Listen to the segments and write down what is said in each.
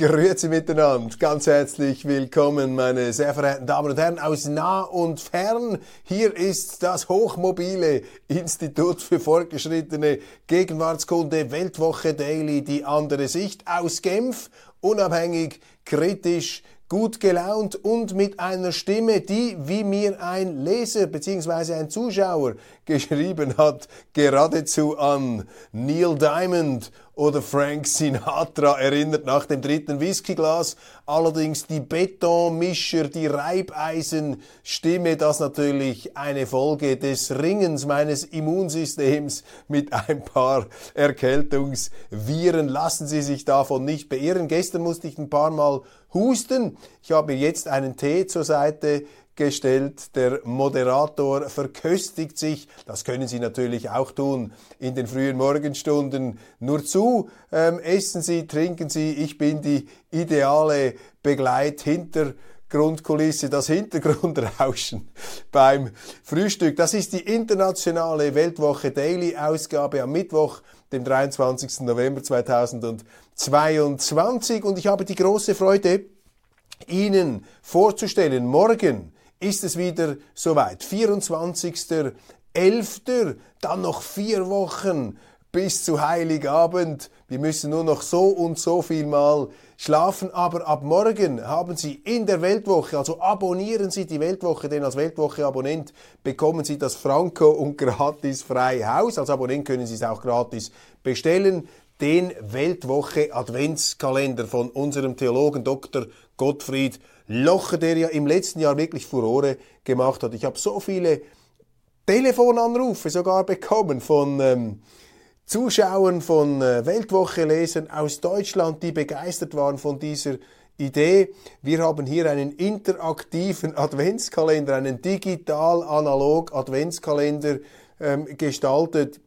Grüezi miteinander, ganz herzlich willkommen, meine sehr verehrten Damen und Herren aus nah und fern. Hier ist das hochmobile Institut für fortgeschrittene Gegenwartskunde Weltwoche Daily, die andere Sicht aus Genf, unabhängig, kritisch, gut gelaunt und mit einer Stimme, die, wie mir ein Leser bzw. ein Zuschauer geschrieben hat, geradezu an Neil Diamond oder Frank Sinatra erinnert nach dem dritten Whiskyglas. Allerdings die Betonmischer, die Reibeisenstimme, das natürlich eine Folge des Ringens meines Immunsystems mit ein paar Erkältungsviren. Lassen Sie sich davon nicht beirren. Gestern musste ich ein paar Mal husten. Ich habe jetzt einen Tee zur Seite gestellt. Der Moderator verköstigt sich. Das können Sie natürlich auch tun in den frühen Morgenstunden. Nur zu, ähm, essen Sie, trinken Sie. Ich bin die ideale Begleit Grundkulisse, das Hintergrundrauschen beim Frühstück. Das ist die internationale Weltwoche Daily Ausgabe am Mittwoch, dem 23. November 2022 und ich habe die große Freude, Ihnen vorzustellen, morgen ist es wieder soweit. 24.11. Dann noch vier Wochen bis zu Heiligabend. Wir müssen nur noch so und so viel mal schlafen, aber ab morgen haben Sie in der Weltwoche, also abonnieren Sie die Weltwoche, denn als Weltwoche-Abonnent bekommen Sie das Franco und gratis frei Haus. Als Abonnent können Sie es auch gratis bestellen. Den Weltwoche Adventskalender von unserem Theologen Dr. Gottfried Locher, der ja im letzten Jahr wirklich Furore gemacht hat. Ich habe so viele Telefonanrufe sogar bekommen von ähm, Zuschauern von äh, Weltwoche-Lesern aus Deutschland, die begeistert waren von dieser Idee. Wir haben hier einen interaktiven Adventskalender, einen digital-analog Adventskalender ähm, gestaltet,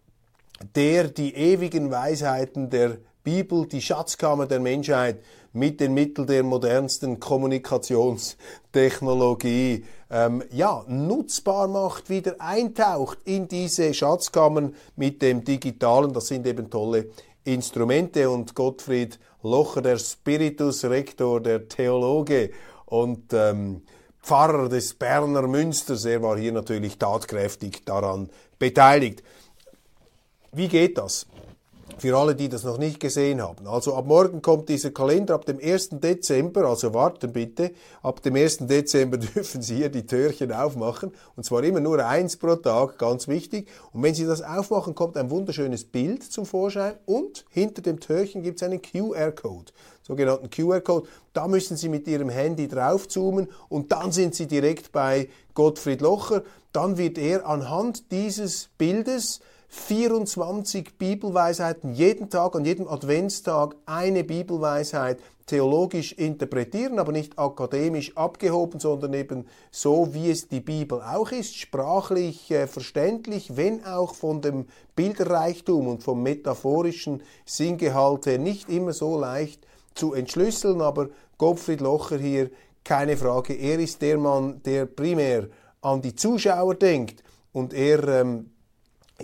der die ewigen Weisheiten der Bibel, die Schatzkammer der Menschheit, mit den Mitteln der modernsten Kommunikationstechnologie ähm, ja, nutzbar macht, wieder eintaucht in diese Schatzkammern mit dem Digitalen. Das sind eben tolle Instrumente und Gottfried Locher, der Spiritus Rector, der Theologe und ähm, Pfarrer des Berner Münsters, er war hier natürlich tatkräftig daran beteiligt. Wie geht das? Für alle, die das noch nicht gesehen haben. Also ab morgen kommt dieser Kalender, ab dem 1. Dezember, also warten bitte, ab dem 1. Dezember dürfen Sie hier die Türchen aufmachen. Und zwar immer nur eins pro Tag, ganz wichtig. Und wenn Sie das aufmachen, kommt ein wunderschönes Bild zum Vorschein und hinter dem Türchen gibt es einen QR-Code sogenannten QR-Code. Da müssen Sie mit Ihrem Handy draufzoomen und dann sind Sie direkt bei Gottfried Locher. Dann wird er anhand dieses Bildes 24 Bibelweisheiten jeden Tag, an jedem Adventstag eine Bibelweisheit theologisch interpretieren, aber nicht akademisch abgehoben, sondern eben so, wie es die Bibel auch ist, sprachlich äh, verständlich, wenn auch von dem Bilderreichtum und vom metaphorischen Sinngehalt her nicht immer so leicht zu entschlüsseln, aber Gottfried Locher hier, keine Frage, er ist der Mann, der primär an die Zuschauer denkt und er ähm,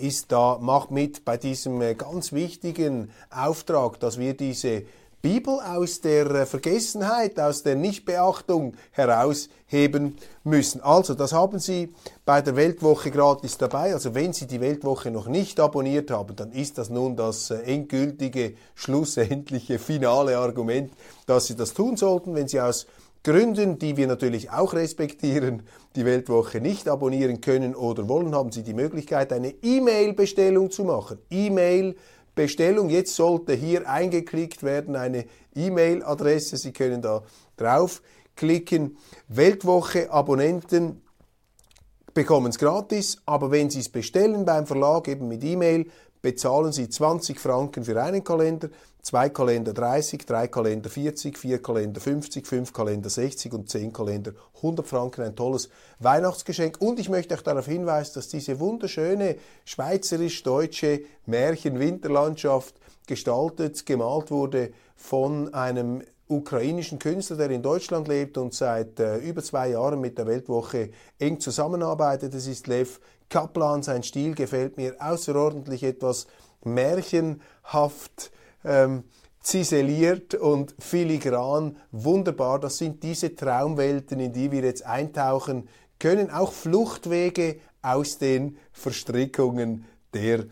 ist da, macht mit bei diesem äh, ganz wichtigen Auftrag, dass wir diese Bibel aus der äh, Vergessenheit, aus der Nichtbeachtung herausheben müssen. Also, das haben Sie bei der Weltwoche gratis dabei. Also, wenn Sie die Weltwoche noch nicht abonniert haben, dann ist das nun das äh, endgültige, schlussendliche, finale Argument, dass Sie das tun sollten. Wenn Sie aus Gründen, die wir natürlich auch respektieren, die Weltwoche nicht abonnieren können oder wollen, haben Sie die Möglichkeit, eine E-Mail-Bestellung zu machen. E-Mail-Bestellung, jetzt sollte hier eingeklickt werden eine E-Mail-Adresse. Sie können da draufklicken. Weltwoche Abonnenten bekommen es gratis, aber wenn Sie es bestellen beim Verlag, eben mit E-Mail, bezahlen Sie 20 Franken für einen Kalender, zwei Kalender 30, drei Kalender 40, vier Kalender 50, fünf Kalender 60 und zehn Kalender 100 Franken. Ein tolles Weihnachtsgeschenk. Und ich möchte auch darauf hinweisen, dass diese wunderschöne schweizerisch-deutsche Märchen-Winterlandschaft gestaltet, gemalt wurde von einem ukrainischen Künstler, der in Deutschland lebt und seit äh, über zwei Jahren mit der Weltwoche eng zusammenarbeitet. Das ist Lev Kaplan. Sein Stil gefällt mir außerordentlich etwas märchenhaft. Ähm, ziseliert und filigran, wunderbar. Das sind diese Traumwelten, in die wir jetzt eintauchen können, auch Fluchtwege aus den Verstrickungen der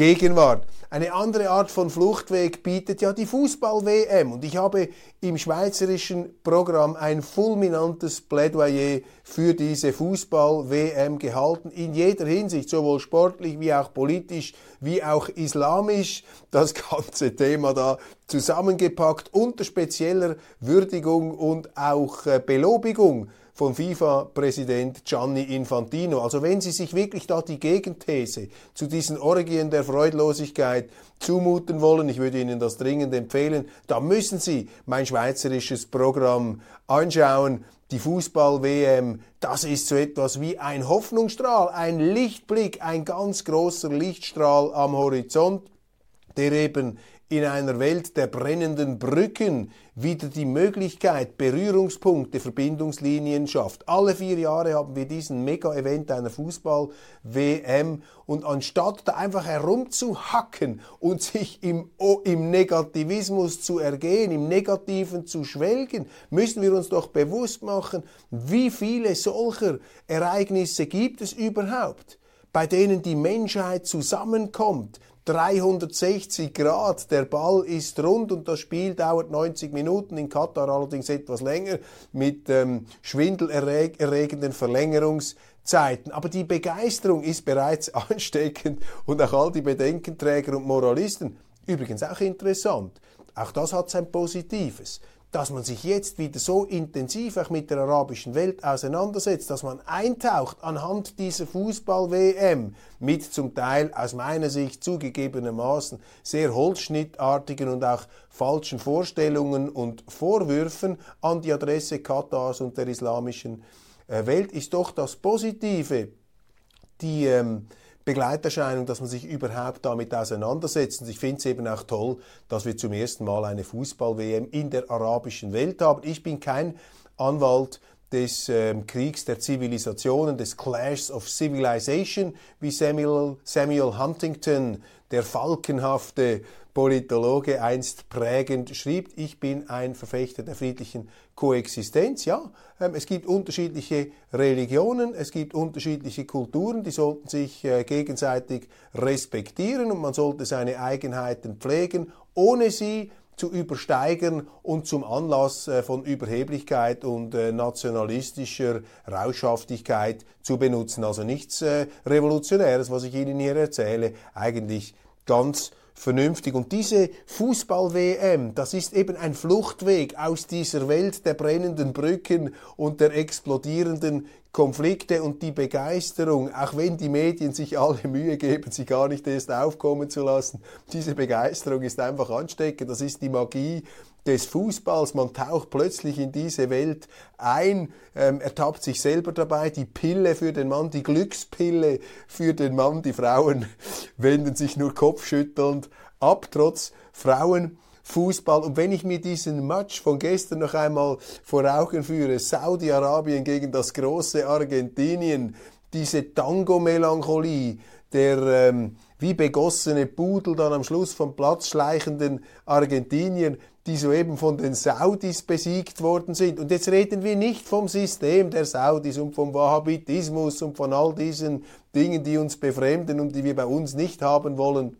Gegenwart. Eine andere Art von Fluchtweg bietet ja die Fußball-WM. Und ich habe im schweizerischen Programm ein fulminantes Plädoyer für diese Fußball-WM gehalten, in jeder Hinsicht, sowohl sportlich wie auch politisch, wie auch islamisch. Das ganze Thema da zusammengepackt unter spezieller Würdigung und auch äh, Belobigung von FIFA-Präsident Gianni Infantino. Also wenn Sie sich wirklich da die Gegenthese zu diesen Orgien der Freudlosigkeit zumuten wollen, ich würde Ihnen das dringend empfehlen, da müssen Sie mein schweizerisches Programm anschauen. Die Fußball-WM, das ist so etwas wie ein Hoffnungsstrahl, ein Lichtblick, ein ganz großer Lichtstrahl am Horizont, der eben in einer Welt der brennenden Brücken wieder die Möglichkeit, Berührungspunkte, Verbindungslinien schafft. Alle vier Jahre haben wir diesen Mega-Event einer Fußball-WM und anstatt da einfach herumzuhacken und sich im, im Negativismus zu ergehen, im Negativen zu schwelgen, müssen wir uns doch bewusst machen, wie viele solcher Ereignisse gibt es überhaupt, bei denen die Menschheit zusammenkommt, 360 Grad, der Ball ist rund und das Spiel dauert 90 Minuten, in Katar allerdings etwas länger mit ähm, schwindelerregenden Verlängerungszeiten. Aber die Begeisterung ist bereits ansteckend und auch all die Bedenkenträger und Moralisten, übrigens auch interessant, auch das hat sein Positives dass man sich jetzt wieder so intensiv auch mit der arabischen Welt auseinandersetzt, dass man eintaucht anhand dieser Fußball-WM mit zum Teil aus meiner Sicht zugegebenermaßen sehr holzschnittartigen und auch falschen Vorstellungen und Vorwürfen an die Adresse Katars und der islamischen äh, Welt, ist doch das Positive, die ähm, Begleiterscheinung, dass man sich überhaupt damit auseinandersetzt. Und ich finde es eben auch toll, dass wir zum ersten Mal eine Fußball-WM in der arabischen Welt haben. Ich bin kein Anwalt des ähm, Kriegs der Zivilisationen, des Clash of Civilization, wie Samuel, Samuel Huntington, der falkenhafte Politologe einst prägend schrieb, ich bin ein Verfechter der friedlichen Koexistenz. Ja, ähm, es gibt unterschiedliche Religionen, es gibt unterschiedliche Kulturen, die sollten sich äh, gegenseitig respektieren und man sollte seine Eigenheiten pflegen, ohne sie zu übersteigern und zum Anlass äh, von Überheblichkeit und äh, nationalistischer Rauschhaftigkeit zu benutzen. Also nichts Revolutionäres, was ich Ihnen hier erzähle, eigentlich ganz vernünftig. Und diese Fußball-WM, das ist eben ein Fluchtweg aus dieser Welt der brennenden Brücken und der explodierenden Konflikte und die Begeisterung, auch wenn die Medien sich alle Mühe geben, sie gar nicht erst aufkommen zu lassen, diese Begeisterung ist einfach ansteckend. Das ist die Magie des Fußballs. Man taucht plötzlich in diese Welt ein, ähm, ertappt sich selber dabei. Die Pille für den Mann, die Glückspille für den Mann. Die Frauen wenden sich nur kopfschüttelnd ab, trotz Frauen. Fußball. Und wenn ich mir diesen Match von gestern noch einmal vor Augen führe, Saudi-Arabien gegen das große Argentinien, diese Tango-Melancholie, der ähm, wie begossene Pudel dann am Schluss vom Platz schleichenden Argentinier, die soeben von den Saudis besiegt worden sind. Und jetzt reden wir nicht vom System der Saudis und vom Wahhabitismus und von all diesen Dingen, die uns befremden und die wir bei uns nicht haben wollen.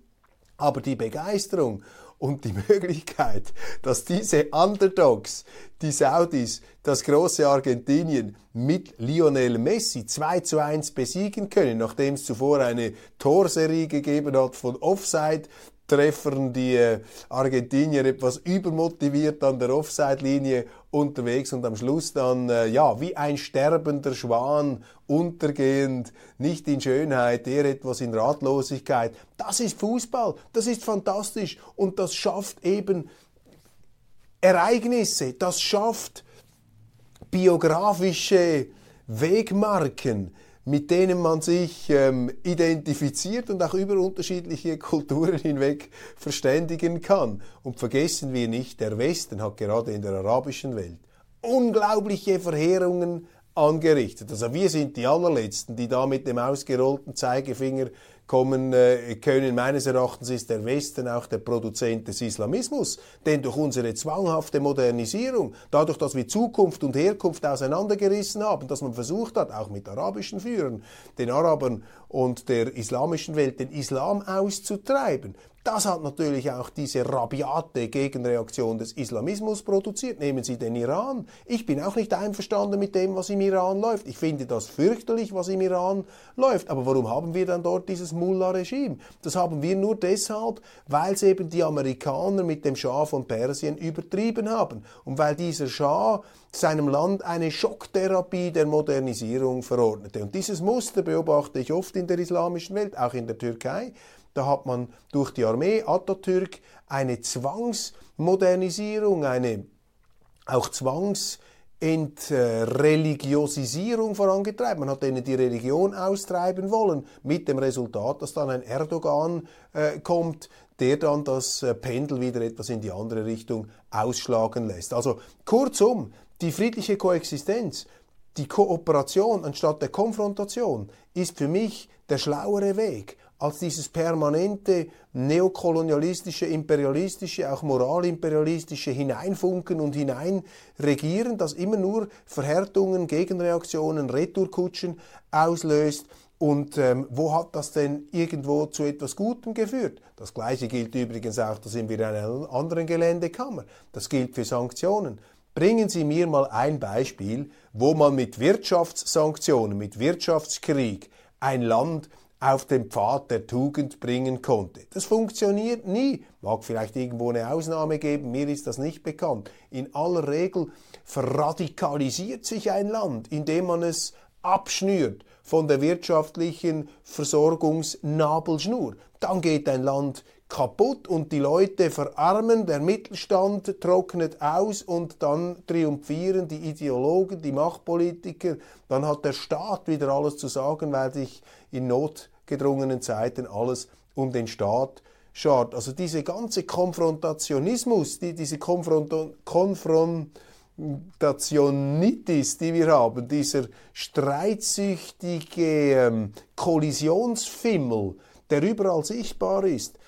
Aber die Begeisterung und die Möglichkeit, dass diese Underdogs, die Saudis, das große Argentinien mit Lionel Messi 2 zu 1 besiegen können, nachdem es zuvor eine Torserie gegeben hat von Offside, Treffern die äh, Argentinier etwas übermotiviert an der Offside-Linie unterwegs und am Schluss dann, äh, ja, wie ein sterbender Schwan untergehend, nicht in Schönheit, eher etwas in Ratlosigkeit. Das ist Fußball, das ist fantastisch und das schafft eben Ereignisse, das schafft biografische Wegmarken, mit denen man sich ähm, identifiziert und auch über unterschiedliche Kulturen hinweg verständigen kann. Und vergessen wir nicht, der Westen hat gerade in der arabischen Welt unglaubliche Verheerungen angerichtet. Also wir sind die allerletzten, die da mit dem ausgerollten Zeigefinger kommen äh, können. Meines Erachtens ist der Westen auch der Produzent des Islamismus, denn durch unsere zwanghafte Modernisierung, dadurch, dass wir Zukunft und Herkunft auseinandergerissen haben, dass man versucht hat, auch mit arabischen Führern, den Arabern und der islamischen Welt den Islam auszutreiben, das hat natürlich auch diese rabiate Gegenreaktion des Islamismus produziert. Nehmen Sie den Iran. Ich bin auch nicht einverstanden mit dem, was im Iran läuft. Ich finde das fürchterlich, was im Iran läuft. Aber warum haben wir dann dort dieses Mullah-Regime? Das haben wir nur deshalb, weil es eben die Amerikaner mit dem Schah von Persien übertrieben haben. Und weil dieser Schah seinem Land eine Schocktherapie der Modernisierung verordnete. Und dieses Muster beobachte ich oft in der islamischen Welt, auch in der Türkei. Da hat man durch die Armee Atatürk eine Zwangsmodernisierung, eine auch Zwangsentreligiosisierung vorangetrieben. Man hat denen die Religion austreiben wollen, mit dem Resultat, dass dann ein Erdogan äh, kommt, der dann das äh, Pendel wieder etwas in die andere Richtung ausschlagen lässt. Also kurzum, die friedliche Koexistenz, die Kooperation anstatt der Konfrontation ist für mich der schlauere Weg als dieses permanente neokolonialistische, imperialistische, auch moralimperialistische Hineinfunken und Hineinregieren, das immer nur Verhärtungen, Gegenreaktionen, Retourkutschen auslöst. Und ähm, wo hat das denn irgendwo zu etwas Gutem geführt? Das Gleiche gilt übrigens auch, da sind wir in einer anderen Geländekammer. Das gilt für Sanktionen. Bringen Sie mir mal ein Beispiel, wo man mit Wirtschaftssanktionen, mit Wirtschaftskrieg ein Land auf den Pfad der Tugend bringen konnte. Das funktioniert nie. Mag vielleicht irgendwo eine Ausnahme geben, mir ist das nicht bekannt. In aller Regel verradikalisiert sich ein Land, indem man es abschnürt von der wirtschaftlichen Versorgungsnabelschnur. Dann geht ein Land kaputt und die Leute verarmen, der Mittelstand trocknet aus und dann triumphieren die Ideologen, die Machtpolitiker, dann hat der Staat wieder alles zu sagen, weil sich in notgedrungenen Zeiten alles um den Staat schart. Also diese ganze Konfrontationismus, die, diese Konfront Konfrontationitis, die wir haben, dieser streitsüchtige ähm, Kollisionsfimmel, der überall sichtbar ist,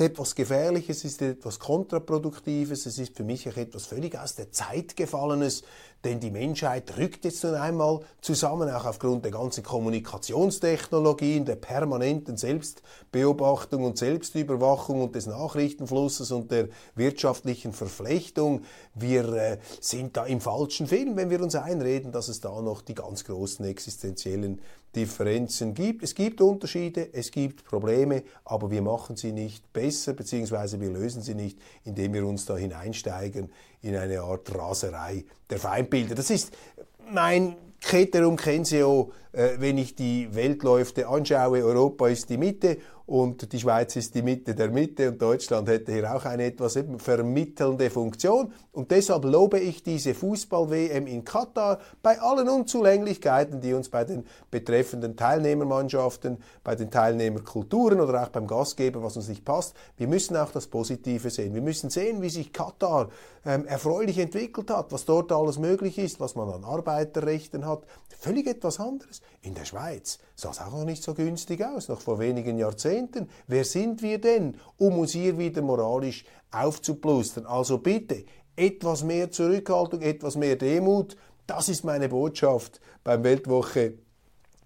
etwas Gefährliches, ist etwas Kontraproduktives, es ist für mich auch etwas völlig aus der Zeit gefallenes, denn die Menschheit rückt jetzt nun einmal zusammen, auch aufgrund der ganzen Kommunikationstechnologien, der permanenten Selbstbeobachtung und Selbstüberwachung und des Nachrichtenflusses und der wirtschaftlichen Verflechtung. Wir äh, sind da im falschen Film, wenn wir uns einreden, dass es da noch die ganz großen existenziellen Differenzen gibt. Es gibt Unterschiede, es gibt Probleme, aber wir machen sie nicht besser, beziehungsweise wir lösen sie nicht, indem wir uns da hineinsteigen in eine Art Raserei der Feindbilder. Das ist mein Keterum Kenseo, äh, wenn ich die Weltläufe anschaue. Europa ist die Mitte und die Schweiz ist die Mitte der Mitte und Deutschland hätte hier auch eine etwas vermittelnde Funktion. Und deshalb lobe ich diese Fußball-WM in Katar bei allen Unzulänglichkeiten, die uns bei den betreffenden Teilnehmermannschaften, bei den Teilnehmerkulturen oder auch beim Gastgeber, was uns nicht passt. Wir müssen auch das Positive sehen. Wir müssen sehen, wie sich Katar ähm, erfreulich entwickelt hat, was dort alles möglich ist, was man an Arbeiterrechten hat. Völlig etwas anderes. In der Schweiz sah es auch noch nicht so günstig aus, noch vor wenigen Jahrzehnten. Wer sind wir denn, um uns hier wieder moralisch aufzuplustern? Also bitte, etwas mehr Zurückhaltung, etwas mehr Demut. Das ist meine Botschaft beim Weltwoche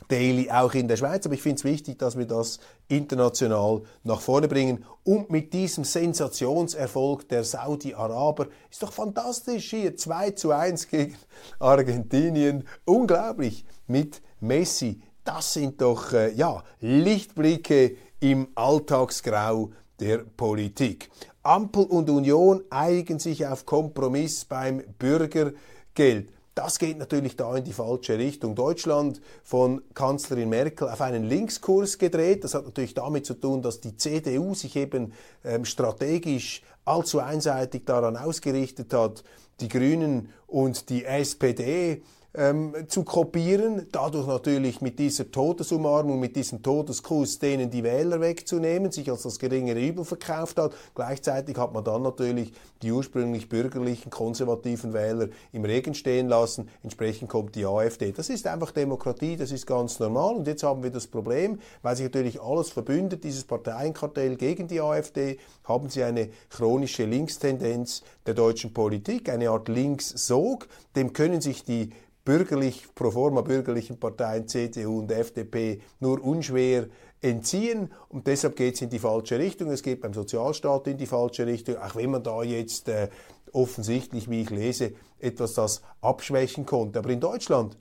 Daily auch in der Schweiz. Aber ich finde es wichtig, dass wir das international nach vorne bringen. Und mit diesem Sensationserfolg der Saudi-Araber ist doch fantastisch hier 2 zu 1 gegen Argentinien. Unglaublich mit Messi. Das sind doch äh, ja, Lichtblicke im Alltagsgrau der Politik. Ampel und Union einigen sich auf Kompromiss beim Bürgergeld. Das geht natürlich da in die falsche Richtung. Deutschland von Kanzlerin Merkel auf einen Linkskurs gedreht. Das hat natürlich damit zu tun, dass die CDU sich eben ähm, strategisch allzu einseitig daran ausgerichtet hat, die Grünen und die SPD ähm, zu kopieren, dadurch natürlich mit dieser Todesumarmung, mit diesem Todeskuss denen die Wähler wegzunehmen, sich als das geringere Übel verkauft hat. Gleichzeitig hat man dann natürlich die ursprünglich bürgerlichen, konservativen Wähler im Regen stehen lassen. Entsprechend kommt die AfD. Das ist einfach Demokratie, das ist ganz normal. Und jetzt haben wir das Problem, weil sich natürlich alles verbündet, dieses Parteienkartell gegen die AfD, haben sie eine chronische Linkstendenz der deutschen Politik, eine Art Linkssog. Dem können sich die bürgerlich, pro forma bürgerlichen Parteien CDU und FDP nur unschwer entziehen und deshalb geht es in die falsche Richtung. Es geht beim Sozialstaat in die falsche Richtung, auch wenn man da jetzt äh, offensichtlich, wie ich lese, etwas das abschwächen konnte. Aber in Deutschland,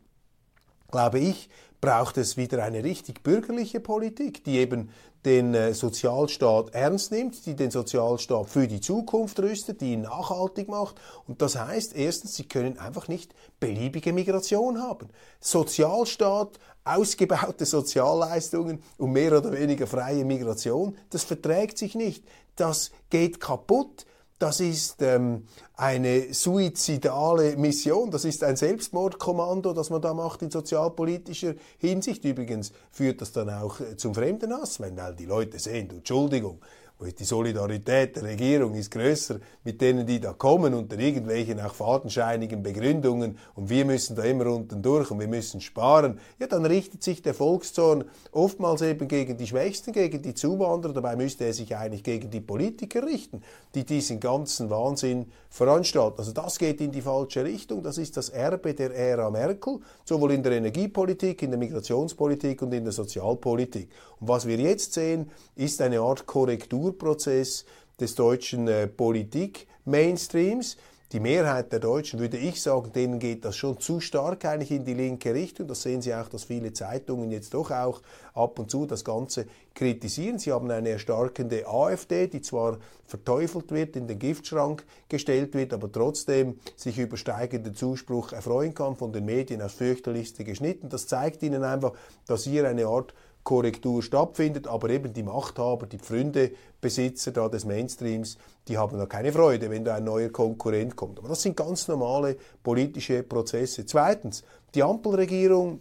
glaube ich, braucht es wieder eine richtig bürgerliche Politik, die eben den äh, Sozialstaat ernst nimmt, die den Sozialstaat für die Zukunft rüstet, die ihn nachhaltig macht. Und das heißt, erstens, sie können einfach nicht beliebige Migration haben. Sozialstaat, ausgebaute Sozialleistungen und mehr oder weniger freie Migration, das verträgt sich nicht. Das geht kaputt. Das ist ähm, eine suizidale Mission, das ist ein Selbstmordkommando, das man da macht in sozialpolitischer Hinsicht. Übrigens führt das dann auch zum Fremdenhass, wenn all die Leute sehen, Entschuldigung, die Solidarität der Regierung ist größer mit denen, die da kommen unter irgendwelchen auch fadenscheinigen Begründungen und wir müssen da immer unten durch und wir müssen sparen. Ja, dann richtet sich der Volkszorn oftmals eben gegen die Schwächsten, gegen die Zuwanderer. Dabei müsste er sich eigentlich gegen die Politiker richten, die diesen ganzen Wahnsinn veranstalten. Also das geht in die falsche Richtung. Das ist das Erbe der Ära Merkel, sowohl in der Energiepolitik, in der Migrationspolitik und in der Sozialpolitik. Und was wir jetzt sehen, ist eine Art Korrektur Strukturprozess des deutschen äh, Politik-Mainstreams. Die Mehrheit der Deutschen, würde ich sagen, denen geht das schon zu stark eigentlich in die linke Richtung. Das sehen Sie auch, dass viele Zeitungen jetzt doch auch ab und zu das Ganze kritisieren. Sie haben eine erstarkende AfD, die zwar verteufelt wird, in den Giftschrank gestellt wird, aber trotzdem sich über steigenden Zuspruch erfreuen kann, von den Medien aus fürchterlichste geschnitten. Das zeigt Ihnen einfach, dass hier eine Art Korrektur stattfindet, aber eben die Machthaber, die Pfründebesitzer da des Mainstreams, die haben da keine Freude, wenn da ein neuer Konkurrent kommt. Aber das sind ganz normale politische Prozesse. Zweitens, die Ampelregierung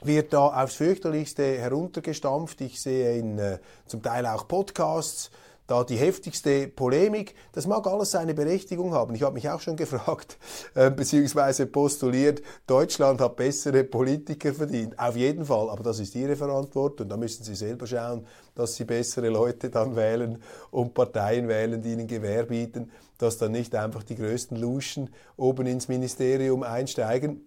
wird da aufs fürchterlichste heruntergestampft. Ich sehe in äh, zum Teil auch Podcasts, da die heftigste Polemik. Das mag alles seine Berechtigung haben. Ich habe mich auch schon gefragt, äh, beziehungsweise postuliert, Deutschland hat bessere Politiker verdient. Auf jeden Fall, aber das ist Ihre Verantwortung. Da müssen Sie selber schauen, dass Sie bessere Leute dann wählen und Parteien wählen, die Ihnen Gewähr bieten, dass dann nicht einfach die größten Luschen oben ins Ministerium einsteigen.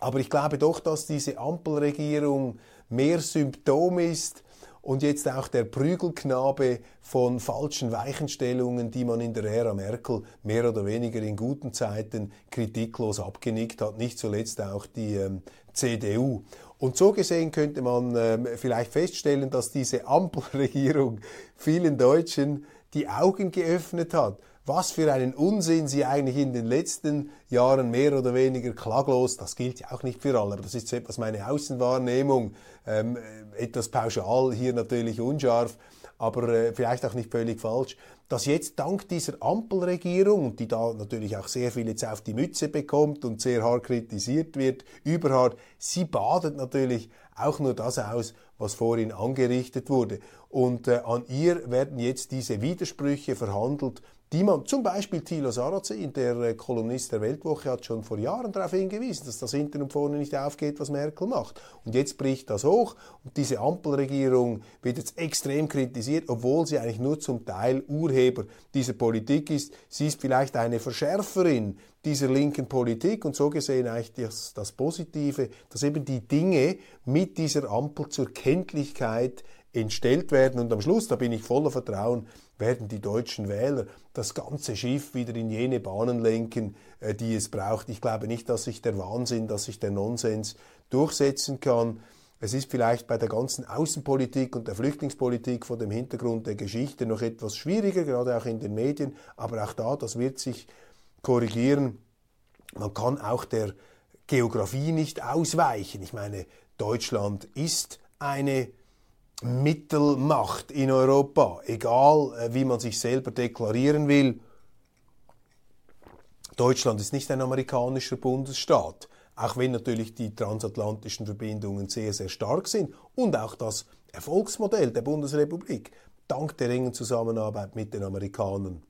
Aber ich glaube doch, dass diese Ampelregierung mehr Symptom ist und jetzt auch der Prügelknabe von falschen Weichenstellungen, die man in der Ära Merkel mehr oder weniger in guten Zeiten kritiklos abgenickt hat, nicht zuletzt auch die ähm, CDU. Und so gesehen könnte man ähm, vielleicht feststellen, dass diese Ampelregierung vielen Deutschen die Augen geöffnet hat was für einen Unsinn sie eigentlich in den letzten Jahren mehr oder weniger klaglos, das gilt ja auch nicht für alle, aber das ist etwas meine Außenwahrnehmung, ähm, etwas pauschal, hier natürlich unscharf, aber äh, vielleicht auch nicht völlig falsch, dass jetzt dank dieser Ampelregierung, die da natürlich auch sehr viel jetzt auf die Mütze bekommt und sehr hart kritisiert wird, überhart, sie badet natürlich auch nur das aus, was vorhin angerichtet wurde. Und äh, an ihr werden jetzt diese Widersprüche verhandelt, die man zum Beispiel Thilo Sarrazin, der äh, Kolumnist der Weltwoche, hat schon vor Jahren darauf hingewiesen, dass das hinten und vorne nicht aufgeht, was Merkel macht. Und jetzt bricht das hoch und diese Ampelregierung wird jetzt extrem kritisiert, obwohl sie eigentlich nur zum Teil Urheber dieser Politik ist. Sie ist vielleicht eine Verschärferin dieser linken Politik und so gesehen eigentlich das, das Positive, dass eben die Dinge mit dieser Ampel zur Kenntlichkeit entstellt werden. Und am Schluss, da bin ich voller Vertrauen, werden die deutschen Wähler das ganze Schiff wieder in jene Bahnen lenken, äh, die es braucht. Ich glaube nicht, dass sich der Wahnsinn, dass sich der Nonsens durchsetzen kann. Es ist vielleicht bei der ganzen Außenpolitik und der Flüchtlingspolitik vor dem Hintergrund der Geschichte noch etwas schwieriger, gerade auch in den Medien, aber auch da, das wird sich korrigieren. Man kann auch der Geografie nicht ausweichen. Ich meine, Deutschland ist eine Mittelmacht in Europa, egal äh, wie man sich selber deklarieren will. Deutschland ist nicht ein amerikanischer Bundesstaat, auch wenn natürlich die transatlantischen Verbindungen sehr, sehr stark sind und auch das Erfolgsmodell der Bundesrepublik dank der engen Zusammenarbeit mit den Amerikanern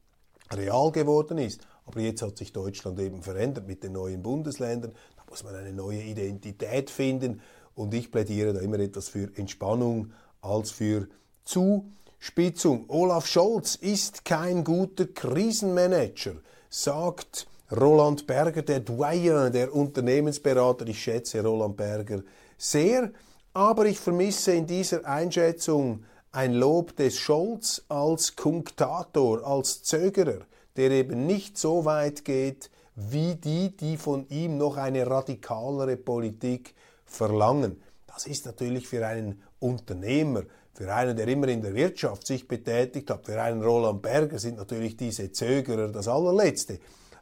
real geworden ist. Aber jetzt hat sich Deutschland eben verändert mit den neuen Bundesländern. Da muss man eine neue Identität finden. Und ich plädiere da immer etwas für Entspannung, als für Zuspitzung. Olaf Scholz ist kein guter Krisenmanager, sagt Roland Berger, der Doyen, der Unternehmensberater. Ich schätze Roland Berger sehr, aber ich vermisse in dieser Einschätzung ein Lob des Scholz als Kunktator, als Zögerer, der eben nicht so weit geht wie die, die von ihm noch eine radikalere Politik verlangen. Das ist natürlich für einen Unternehmer, für einen, der immer in der Wirtschaft sich betätigt hat, für einen Roland Berger sind natürlich diese Zögerer das allerletzte.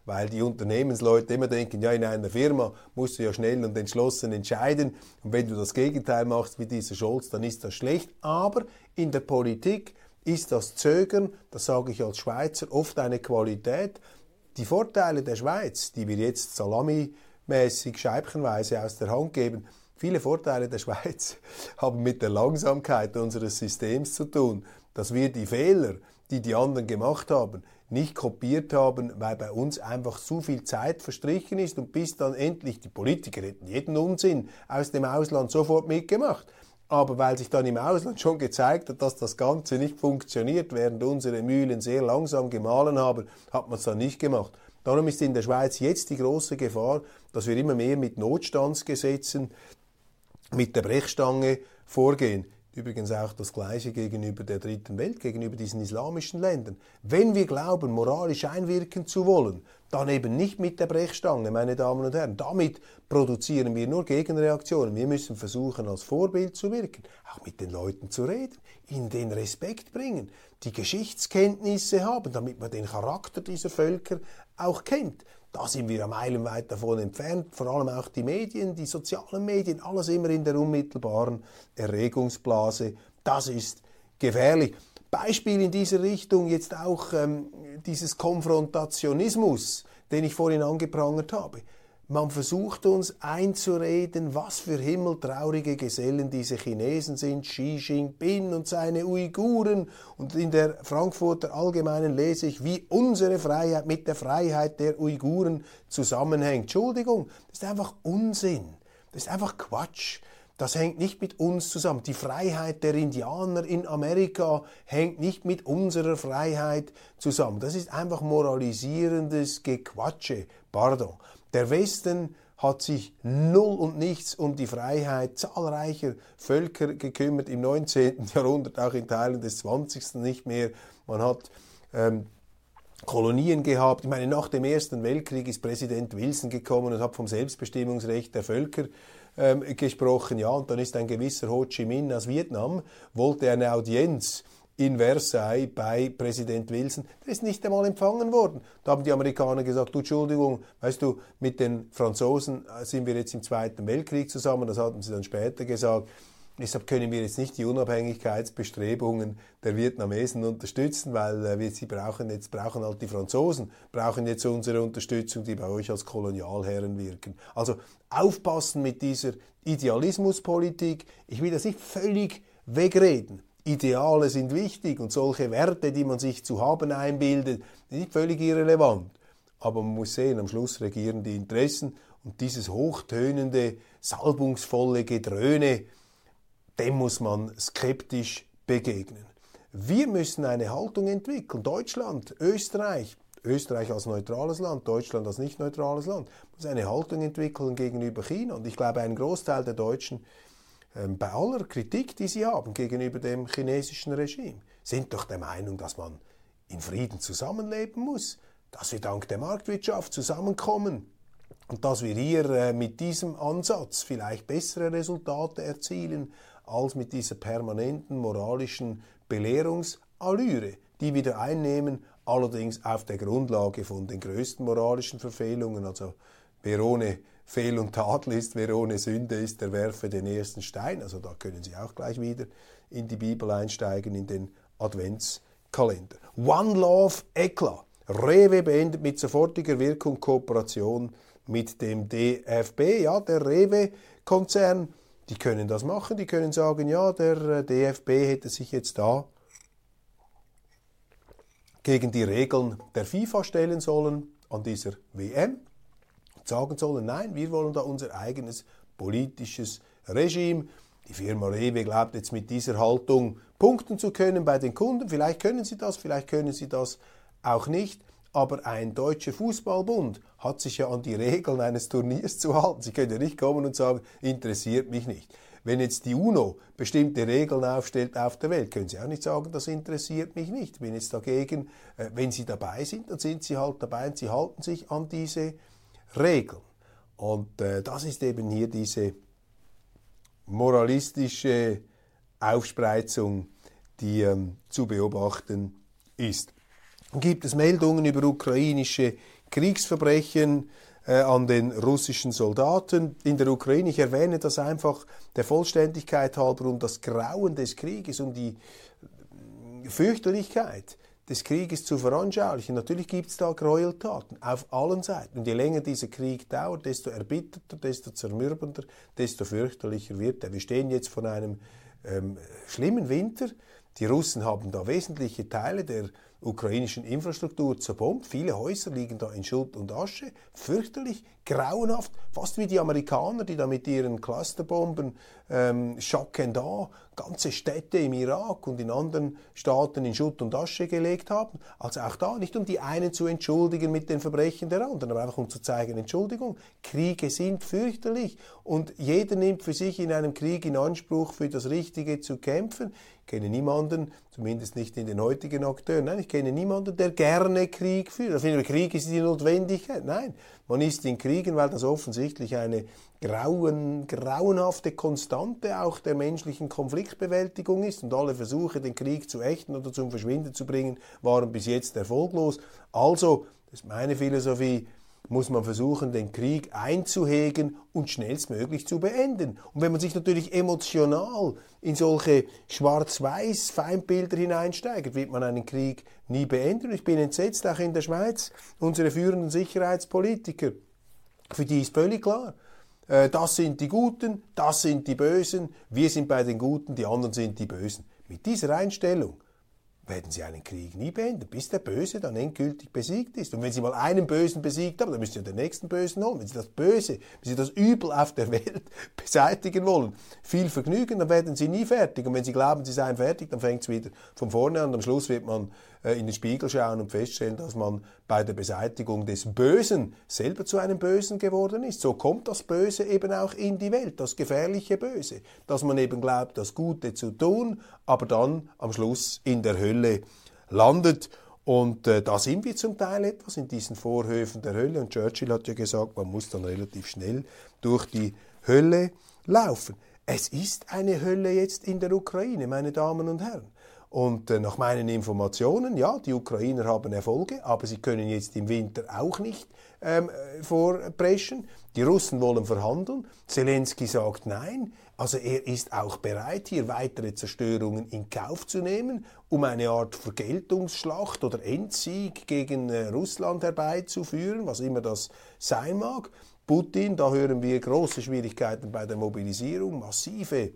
Weil die Unternehmensleute immer denken, ja, in einer Firma musst du ja schnell und entschlossen entscheiden. Und wenn du das Gegenteil machst wie dieser Scholz, dann ist das schlecht. Aber in der Politik ist das Zögern, das sage ich als Schweizer, oft eine Qualität. Die Vorteile der Schweiz, die wir jetzt salamimäßig scheibchenweise aus der Hand geben, Viele Vorteile der Schweiz haben mit der Langsamkeit unseres Systems zu tun, dass wir die Fehler, die die anderen gemacht haben, nicht kopiert haben, weil bei uns einfach zu viel Zeit verstrichen ist und bis dann endlich die Politiker hätten jeden Unsinn aus dem Ausland sofort mitgemacht. Aber weil sich dann im Ausland schon gezeigt hat, dass das Ganze nicht funktioniert, während unsere Mühlen sehr langsam gemahlen haben, hat man es dann nicht gemacht. Darum ist in der Schweiz jetzt die große Gefahr, dass wir immer mehr mit Notstandsgesetzen mit der Brechstange vorgehen. Übrigens auch das Gleiche gegenüber der dritten Welt, gegenüber diesen islamischen Ländern. Wenn wir glauben, moralisch einwirken zu wollen, dann eben nicht mit der Brechstange, meine Damen und Herren. Damit produzieren wir nur Gegenreaktionen. Wir müssen versuchen, als Vorbild zu wirken, auch mit den Leuten zu reden, ihnen den Respekt bringen, die Geschichtskenntnisse haben, damit man den Charakter dieser Völker auch kennt. Da sind wir meilenweit davon entfernt, vor allem auch die Medien, die sozialen Medien, alles immer in der unmittelbaren Erregungsblase. Das ist gefährlich. Beispiel in dieser Richtung jetzt auch ähm, dieses Konfrontationismus, den ich vorhin angeprangert habe. Man versucht uns einzureden, was für himmeltraurige Gesellen diese Chinesen sind, Xi Jinping und seine Uiguren. Und in der Frankfurter Allgemeinen lese ich, wie unsere Freiheit mit der Freiheit der Uiguren zusammenhängt. Entschuldigung, das ist einfach Unsinn. Das ist einfach Quatsch. Das hängt nicht mit uns zusammen. Die Freiheit der Indianer in Amerika hängt nicht mit unserer Freiheit zusammen. Das ist einfach moralisierendes Gequatsche. Pardon. Der Westen hat sich null und nichts um die Freiheit zahlreicher Völker gekümmert, im 19. Jahrhundert, auch in Teilen des 20. nicht mehr. Man hat ähm, Kolonien gehabt. Ich meine, nach dem Ersten Weltkrieg ist Präsident Wilson gekommen und hat vom Selbstbestimmungsrecht der Völker ähm, gesprochen. Ja, und dann ist ein gewisser Ho Chi Minh aus Vietnam, wollte eine Audienz in Versailles bei Präsident Wilson, der ist nicht einmal empfangen worden. Da haben die Amerikaner gesagt, du Entschuldigung, weißt du, mit den Franzosen äh, sind wir jetzt im Zweiten Weltkrieg zusammen, das hatten sie dann später gesagt. Deshalb können wir jetzt nicht die Unabhängigkeitsbestrebungen der Vietnamesen unterstützen, weil äh, wir sie brauchen jetzt brauchen halt die Franzosen brauchen jetzt unsere Unterstützung, die bei euch als Kolonialherren wirken. Also aufpassen mit dieser Idealismuspolitik. Ich will das nicht völlig wegreden. Ideale sind wichtig und solche Werte, die man sich zu haben einbildet, sind nicht völlig irrelevant. Aber man muss sehen, am Schluss regieren die Interessen und dieses hochtönende, salbungsvolle Gedröhne, dem muss man skeptisch begegnen. Wir müssen eine Haltung entwickeln. Deutschland, Österreich, Österreich als neutrales Land, Deutschland als nicht neutrales Land, muss eine Haltung entwickeln gegenüber China. Und ich glaube, ein Großteil der Deutschen ähm, bei aller Kritik, die sie haben gegenüber dem chinesischen Regime, sind doch der Meinung, dass man in Frieden zusammenleben muss, dass wir dank der Marktwirtschaft zusammenkommen und dass wir hier äh, mit diesem Ansatz vielleicht bessere Resultate erzielen als mit dieser permanenten moralischen Belehrungsallüre, die wir einnehmen, allerdings auf der Grundlage von den größten moralischen Verfehlungen, also wer ohne Fehl und Tadel ist, wer ohne Sünde ist, der werfe den ersten Stein. Also da können Sie auch gleich wieder in die Bibel einsteigen, in den Adventskalender. One Love Eklat. Rewe beendet mit sofortiger Wirkung Kooperation mit dem DFB. Ja, der Rewe-Konzern, die können das machen, die können sagen, ja, der äh, DFB hätte sich jetzt da gegen die Regeln der FIFA stellen sollen an dieser WM sagen sollen, nein, wir wollen da unser eigenes politisches Regime. Die Firma Rewe glaubt jetzt mit dieser Haltung punkten zu können bei den Kunden. Vielleicht können sie das, vielleicht können sie das auch nicht. Aber ein deutscher Fußballbund hat sich ja an die Regeln eines Turniers zu halten. Sie können ja nicht kommen und sagen, interessiert mich nicht. Wenn jetzt die UNO bestimmte Regeln aufstellt auf der Welt, können Sie auch nicht sagen, das interessiert mich nicht. Ich jetzt dagegen, äh, wenn Sie dabei sind, dann sind Sie halt dabei und Sie halten sich an diese Regeln. Und äh, das ist eben hier diese moralistische Aufspreizung, die ähm, zu beobachten ist. Gibt es Meldungen über ukrainische Kriegsverbrechen äh, an den russischen Soldaten in der Ukraine? Ich erwähne das einfach der Vollständigkeit halber um das Grauen des Krieges, um die Fürchterlichkeit des Krieges zu veranschaulichen. Natürlich gibt es da Gräueltaten auf allen Seiten. Und je länger dieser Krieg dauert, desto erbitterter, desto zermürbender, desto fürchterlicher wird er. Wir stehen jetzt vor einem ähm, schlimmen Winter. Die Russen haben da wesentliche Teile der ukrainischen Infrastruktur zerbombt. Viele Häuser liegen da in Schutt und Asche. Fürchterlich, grauenhaft, fast wie die Amerikaner, die da mit ihren Clusterbomben ähm, schocken da ganze Städte im Irak und in anderen Staaten in Schutt und Asche gelegt haben. Also auch da nicht um die einen zu entschuldigen mit den Verbrechen der anderen, aber einfach um zu zeigen, Entschuldigung, Kriege sind fürchterlich und jeder nimmt für sich in einem Krieg in Anspruch, für das Richtige zu kämpfen. Kenne niemanden, zumindest nicht in den heutigen Akteuren, nein, ich kenne niemanden, der gerne Krieg führt. Finde, Krieg ist die Notwendigkeit. Nein, man ist in Kriegen, weil das offensichtlich eine grauen, grauenhafte Konstante auch der menschlichen Konfliktbewältigung ist. Und alle Versuche, den Krieg zu ächten oder zum Verschwinden zu bringen, waren bis jetzt erfolglos. Also, das ist meine Philosophie, muss man versuchen, den Krieg einzuhegen und schnellstmöglich zu beenden. Und wenn man sich natürlich emotional in solche schwarz-weiß Feindbilder hineinsteigt, wird man einen Krieg nie beenden. Ich bin entsetzt, auch in der Schweiz, unsere führenden Sicherheitspolitiker, für die ist völlig klar, äh, das sind die Guten, das sind die Bösen, wir sind bei den Guten, die anderen sind die Bösen. Mit dieser Einstellung werden Sie einen Krieg nie beenden, bis der Böse dann endgültig besiegt ist. Und wenn Sie mal einen Bösen besiegt haben, dann müssen Sie den nächsten Bösen holen. Wenn Sie das Böse, wenn Sie das Übel auf der Welt beseitigen wollen, viel Vergnügen, dann werden Sie nie fertig. Und wenn Sie glauben, Sie seien fertig, dann fängt es wieder von vorne an. Am Schluss wird man in den Spiegel schauen und feststellen, dass man bei der Beseitigung des Bösen selber zu einem Bösen geworden ist. So kommt das Böse eben auch in die Welt, das gefährliche Böse, dass man eben glaubt, das Gute zu tun, aber dann am Schluss in der Hölle landet. Und äh, da sind wir zum Teil etwas in diesen Vorhöfen der Hölle. Und Churchill hat ja gesagt, man muss dann relativ schnell durch die Hölle laufen. Es ist eine Hölle jetzt in der Ukraine, meine Damen und Herren. Und äh, nach meinen Informationen, ja, die Ukrainer haben Erfolge, aber sie können jetzt im Winter auch nicht ähm, vorpreschen. Die Russen wollen verhandeln. Zelensky sagt nein. Also er ist auch bereit, hier weitere Zerstörungen in Kauf zu nehmen, um eine Art Vergeltungsschlacht oder Endsieg gegen äh, Russland herbeizuführen, was immer das sein mag. Putin, da hören wir große Schwierigkeiten bei der Mobilisierung, massive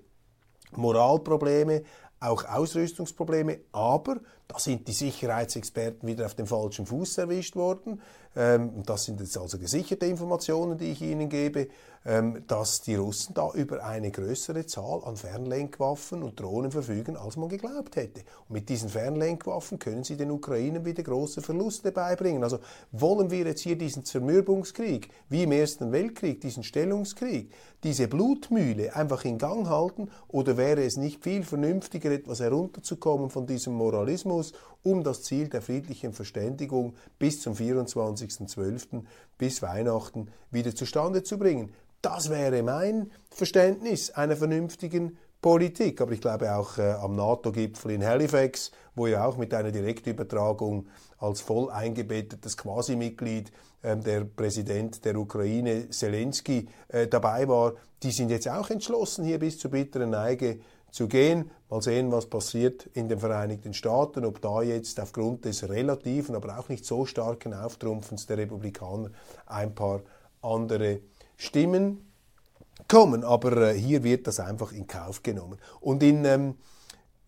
Moralprobleme, auch Ausrüstungsprobleme, aber da sind die Sicherheitsexperten wieder auf dem falschen Fuß erwischt worden. Ähm, das sind jetzt also gesicherte Informationen, die ich Ihnen gebe, ähm, dass die Russen da über eine größere Zahl an Fernlenkwaffen und Drohnen verfügen, als man geglaubt hätte. Und mit diesen Fernlenkwaffen können sie den Ukrainern wieder große Verluste beibringen. Also wollen wir jetzt hier diesen Zermürbungskrieg, wie im Ersten Weltkrieg, diesen Stellungskrieg, diese Blutmühle einfach in Gang halten oder wäre es nicht viel vernünftiger, etwas herunterzukommen von diesem Moralismus, um das Ziel der friedlichen Verständigung bis zum 24.12. bis Weihnachten wieder zustande zu bringen? Das wäre mein Verständnis einer vernünftigen Politik. Aber ich glaube auch äh, am NATO-Gipfel in Halifax, wo ja auch mit einer Direktübertragung als voll eingebettetes Quasi-Mitglied äh, der Präsident der Ukraine, Zelensky, äh, dabei war, die sind jetzt auch entschlossen, hier bis zur bitteren Neige zu gehen. Mal sehen, was passiert in den Vereinigten Staaten, ob da jetzt aufgrund des relativen, aber auch nicht so starken Auftrumpfens der Republikaner ein paar andere Stimmen kommen, aber äh, hier wird das einfach in Kauf genommen. Und in ähm,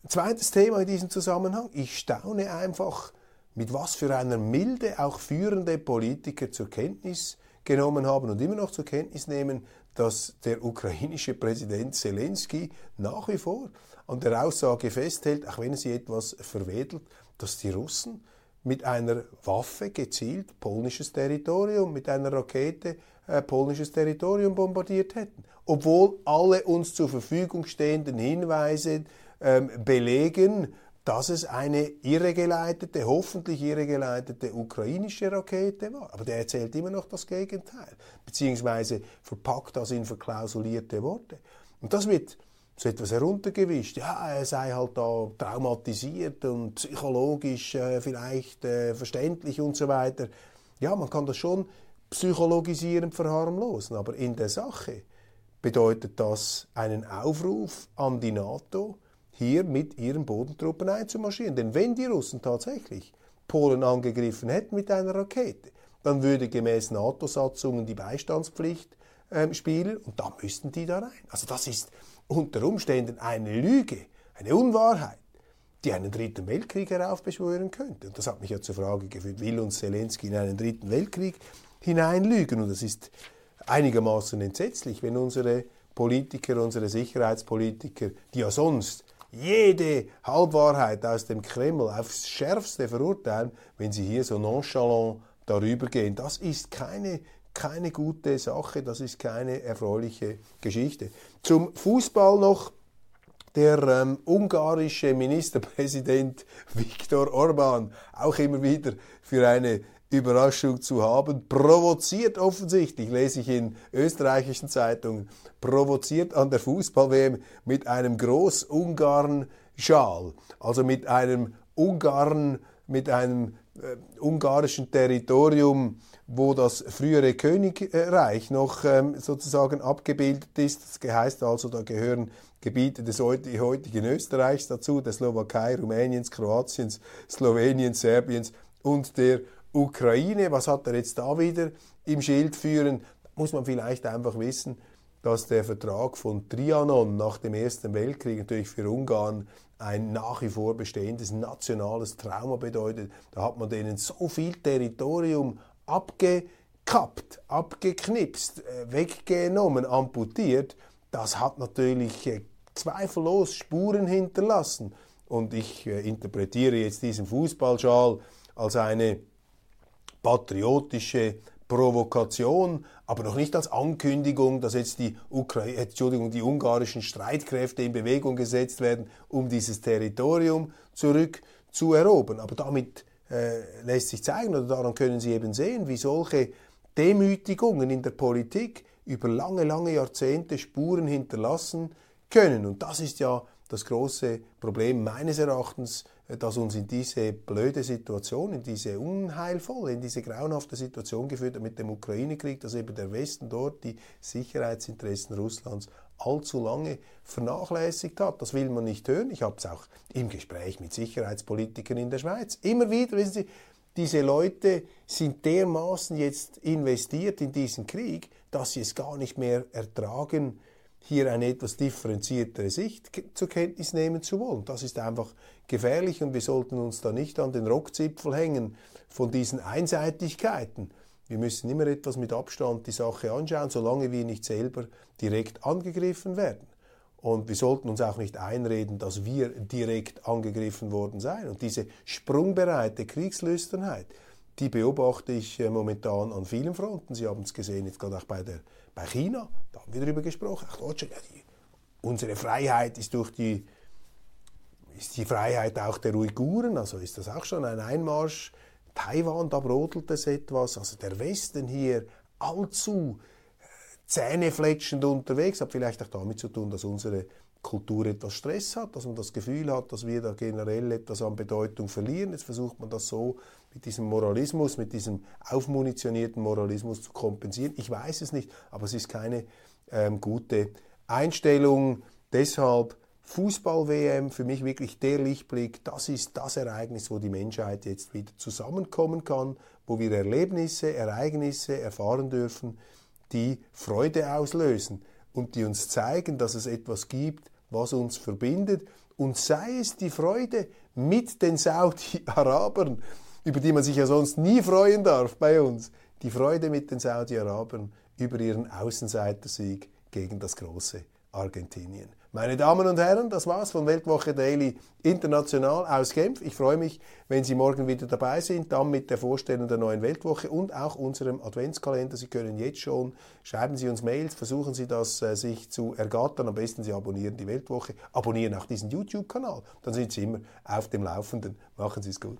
zweites Thema in diesem Zusammenhang, ich staune einfach, mit was für einer Milde auch führende Politiker zur Kenntnis genommen haben und immer noch zur Kenntnis nehmen, dass der ukrainische Präsident Zelensky nach wie vor an der Aussage festhält, auch wenn er sie etwas verwedelt, dass die Russen mit einer Waffe gezielt polnisches Territorium, mit einer Rakete äh, polnisches Territorium bombardiert hätten. Obwohl alle uns zur Verfügung stehenden Hinweise ähm, belegen, dass es eine irregeleitete, hoffentlich irregeleitete ukrainische Rakete war. Aber der erzählt immer noch das Gegenteil, beziehungsweise verpackt das in verklausulierte Worte. Und das wird so etwas heruntergewischt. Ja, er sei halt da traumatisiert und psychologisch äh, vielleicht äh, verständlich und so weiter. Ja, man kann das schon psychologisierend verharmlosen. Aber in der Sache bedeutet das einen Aufruf an die NATO, hier mit ihren Bodentruppen einzumarschieren. Denn wenn die Russen tatsächlich Polen angegriffen hätten mit einer Rakete, dann würde gemäß NATO-Satzungen die Beistandspflicht äh, spielen und da müssten die da rein. Also das ist unter Umständen eine Lüge, eine Unwahrheit, die einen dritten Weltkrieg heraufbeschwören könnte. Und das hat mich ja zur Frage geführt, will uns Zelensky in einen dritten Weltkrieg hineinlügen. Und das ist einigermaßen entsetzlich, wenn unsere Politiker, unsere Sicherheitspolitiker, die ja sonst jede Halbwahrheit aus dem Kreml aufs Schärfste verurteilen, wenn sie hier so nonchalant darüber gehen. Das ist keine, keine gute Sache, das ist keine erfreuliche Geschichte. Zum Fußball noch. Der ähm, ungarische Ministerpräsident Viktor Orban, auch immer wieder für eine Überraschung zu haben, provoziert offensichtlich, lese ich in österreichischen Zeitungen, provoziert an der Fußball-WM mit einem Groß-Ungarn-Schal, also mit einem Ungarn, mit einem äh, ungarischen Territorium, wo das frühere Königreich noch ähm, sozusagen abgebildet ist. Das heißt also, da gehören Gebiete des heutigen Österreichs dazu, der Slowakei, Rumäniens, Kroatiens, Sloweniens, Serbiens und der Ukraine, was hat er jetzt da wieder im Schild führen? Muss man vielleicht einfach wissen, dass der Vertrag von Trianon nach dem Ersten Weltkrieg natürlich für Ungarn ein nach wie vor bestehendes nationales Trauma bedeutet. Da hat man denen so viel Territorium abgekappt, abgeknipst, äh, weggenommen, amputiert. Das hat natürlich äh, zweifellos Spuren hinterlassen und ich äh, interpretiere jetzt diesen Fußballschal als eine patriotische Provokation, aber noch nicht als Ankündigung, dass jetzt die, Ukra Entschuldigung, die ungarischen Streitkräfte in Bewegung gesetzt werden, um dieses Territorium zurückzuerobern. Aber damit äh, lässt sich zeigen, oder daran können Sie eben sehen, wie solche Demütigungen in der Politik über lange, lange Jahrzehnte Spuren hinterlassen können. Und das ist ja das große Problem meines Erachtens, äh, das uns in diese blöde Situation, in diese unheilvolle, in diese grauenhafte Situation geführt hat mit dem Ukraine-Krieg, dass eben der Westen dort die Sicherheitsinteressen Russlands allzu lange vernachlässigt hat. Das will man nicht hören. Ich habe es auch im Gespräch mit Sicherheitspolitikern in der Schweiz immer wieder, wissen Sie, diese Leute sind dermaßen jetzt investiert in diesen Krieg, dass sie es gar nicht mehr ertragen, hier eine etwas differenziertere Sicht zur Kenntnis nehmen zu wollen. Das ist einfach gefährlich und wir sollten uns da nicht an den Rockzipfel hängen von diesen Einseitigkeiten. Wir müssen immer etwas mit Abstand die Sache anschauen, solange wir nicht selber direkt angegriffen werden. Und wir sollten uns auch nicht einreden, dass wir direkt angegriffen worden seien. Und diese sprungbereite Kriegslüsternheit, die beobachte ich äh, momentan an vielen Fronten. Sie haben es gesehen, jetzt gerade auch bei, der, bei China, da haben wir darüber gesprochen. Auch Deutschland, ja, die, unsere Freiheit ist durch die, ist die Freiheit auch der Uiguren, also ist das auch schon ein Einmarsch. Taiwan, da brodelt es etwas. Also der Westen hier allzu äh, zähnefletschend unterwegs, hat vielleicht auch damit zu tun, dass unsere Kultur etwas Stress hat, dass man das Gefühl hat, dass wir da generell etwas an Bedeutung verlieren. Jetzt versucht man das so mit diesem Moralismus, mit diesem aufmunitionierten Moralismus zu kompensieren. Ich weiß es nicht, aber es ist keine ähm, gute Einstellung. Deshalb Fußball-WM für mich wirklich der Lichtblick. Das ist das Ereignis, wo die Menschheit jetzt wieder zusammenkommen kann, wo wir Erlebnisse, Ereignisse erfahren dürfen, die Freude auslösen und die uns zeigen, dass es etwas gibt, was uns verbindet. Und sei es die Freude mit den Saudi-Arabern, über die man sich ja sonst nie freuen darf bei uns. Die Freude mit den Saudi-Arabern über ihren Außenseitersieg gegen das große Argentinien. Meine Damen und Herren, das war's von Weltwoche Daily International aus Genf. Ich freue mich, wenn Sie morgen wieder dabei sind, dann mit der Vorstellung der neuen Weltwoche und auch unserem Adventskalender. Sie können jetzt schon, schreiben Sie uns Mails, versuchen Sie das äh, sich zu ergattern. Am besten Sie abonnieren die Weltwoche, abonnieren auch diesen YouTube-Kanal. Dann sind Sie immer auf dem Laufenden. Machen Sie es gut.